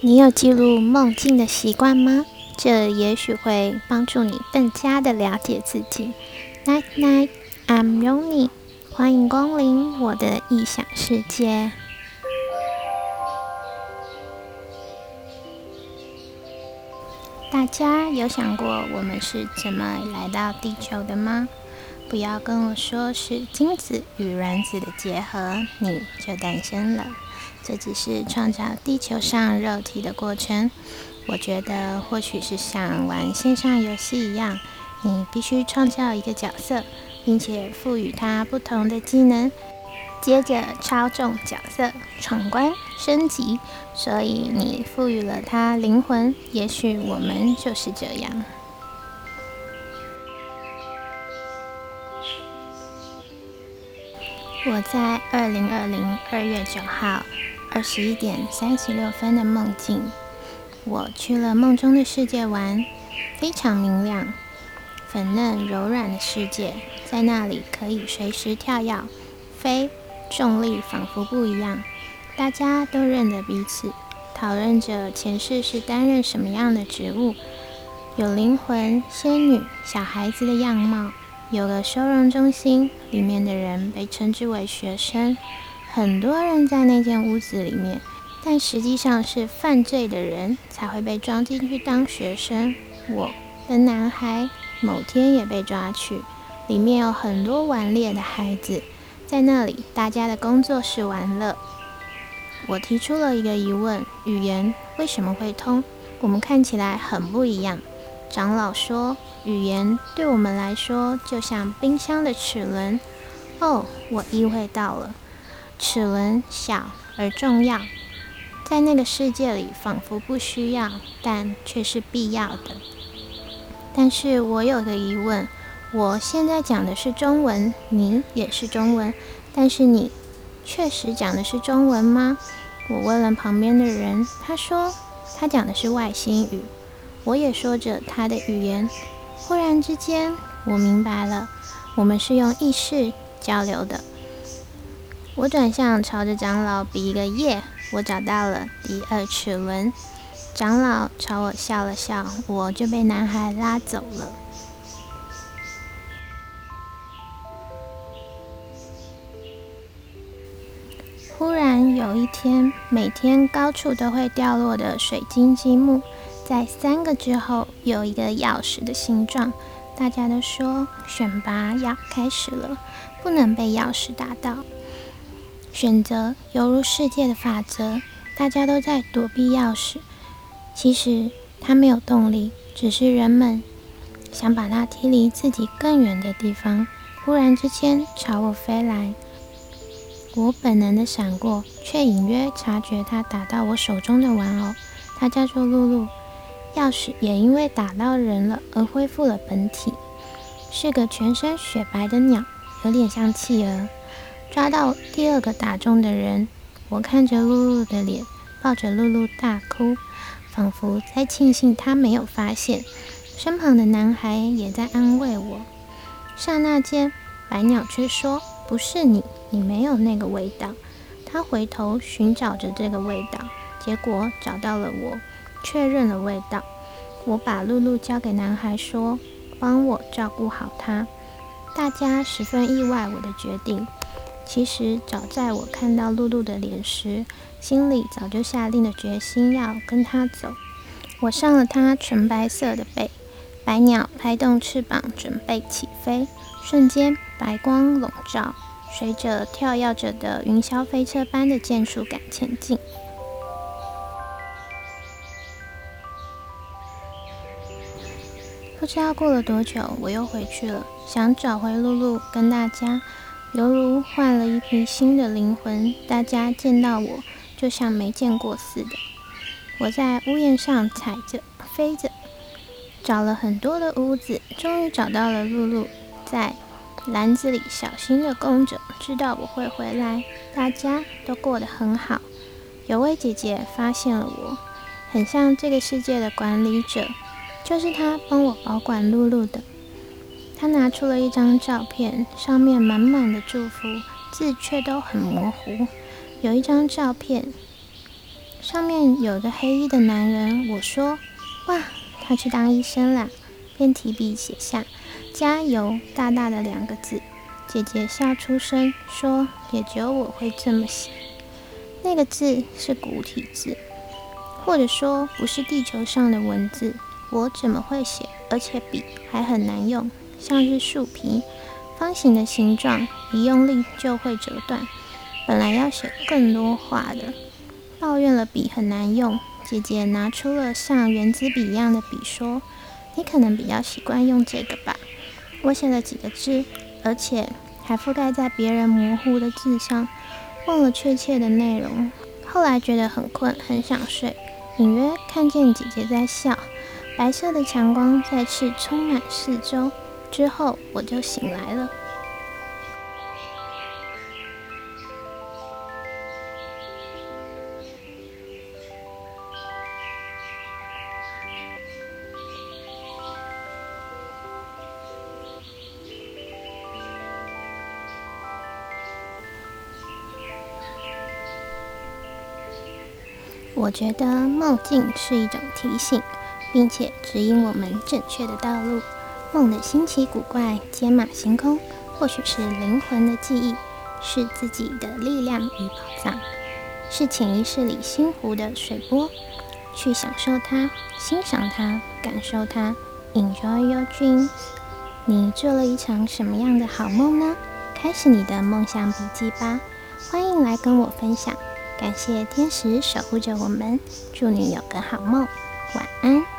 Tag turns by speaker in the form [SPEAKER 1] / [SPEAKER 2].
[SPEAKER 1] 你有记录梦境的习惯吗？这也许会帮助你更加的了解自己。Night night, I'm Yoni，欢迎光临我的异想世界。大家有想过我们是怎么来到地球的吗？不要跟我说是精子与卵子的结合，你就诞生了。这只是创造地球上肉体的过程。我觉得或许是像玩线上游戏一样，你必须创造一个角色，并且赋予它不同的技能，接着操纵角色闯关升级。所以你赋予了他灵魂。也许我们就是这样。我在二零二零二月九号二十一点三十六分的梦境，我去了梦中的世界玩，非常明亮、粉嫩柔软的世界，在那里可以随时跳跃、飞，重力仿佛不一样，大家都认得彼此，讨论着前世是担任什么样的职务，有灵魂、仙女、小孩子的样貌。有个收容中心，里面的人被称之为学生。很多人在那间屋子里面，但实际上是犯罪的人才会被装进去当学生。我的男孩某天也被抓去，里面有很多顽劣的孩子，在那里大家的工作是玩乐。我提出了一个疑问：语言为什么会通？我们看起来很不一样。长老说：“语言对我们来说就像冰箱的齿轮。”哦，我意会到了，齿轮小而重要，在那个世界里仿佛不需要，但却是必要的。但是我有个疑问：我现在讲的是中文，你也是中文，但是你确实讲的是中文吗？我问了旁边的人，他说他讲的是外星语。我也说着他的语言，忽然之间，我明白了，我们是用意识交流的。我转向，朝着长老比一个耶，我找到了第二齿轮。长老朝我笑了笑，我就被男孩拉走了。忽然有一天，每天高处都会掉落的水晶积木。在三个之后，有一个钥匙的形状。大家都说选拔要开始了，不能被钥匙打到。选择犹如世界的法则，大家都在躲避钥匙。其实它没有动力，只是人们想把它踢离自己更远的地方。忽然之间朝我飞来，我本能的闪过，却隐约察觉它打到我手中的玩偶。它叫做露露。钥匙也因为打到人了而恢复了本体，是个全身雪白的鸟，有点像企鹅。抓到第二个打中的人，我看着露露的脸，抱着露露大哭，仿佛在庆幸他没有发现。身旁的男孩也在安慰我。刹那间，白鸟却说：“不是你，你没有那个味道。”他回头寻找着这个味道，结果找到了我。确认了味道，我把露露交给男孩，说：“帮我照顾好她。”大家十分意外我的决定。其实早在我看到露露的脸时，心里早就下定了决心要跟她走。我上了它纯白色的背，白鸟拍动翅膀准备起飞，瞬间白光笼罩，随着跳跃着的云霄飞车般的箭术感前进。不知道过了多久，我又回去了，想找回露露，跟大家犹如换了一批新的灵魂。大家见到我，就像没见过似的。我在屋檐上踩着、飞着，找了很多的屋子，终于找到了露露，在篮子里小心的供着，知道我会回来。大家都过得很好。有位姐姐发现了我，很像这个世界的管理者。就是他帮我保管露露的。他拿出了一张照片，上面满满的祝福，字却都很模糊。有一张照片，上面有个黑衣的男人。我说：“哇，他去当医生啦！”便提笔写下“加油”大大的两个字。姐姐笑出声说：“也只有我会这么写。那个字是古体字，或者说不是地球上的文字。我怎么会写？而且笔还很难用，像是树皮，方形的形状，一用力就会折断。本来要写更多话的。”抱怨了笔很难用，姐姐拿出了像圆珠笔一样的笔，说：“你可能比较习惯用这个吧。”我写了几个字，而且还覆盖在别人模糊的字上，忘了确切的内容。后来觉得很困，很想睡，隐约看见姐姐在笑，白色的强光再次充满四周。之后我就醒来了。我觉得梦境是一种提醒，并且指引我们正确的道路。梦的新奇古怪、天马行空，或许是灵魂的记忆，是自己的力量与宝藏，是潜意识里心湖的水波。去享受它，欣赏它，感受它。Enjoy your dream。你做了一场什么样的好梦呢？开始你的梦想笔记吧。欢迎来跟我分享。感谢天使守护着我们，祝你有个好梦，晚安。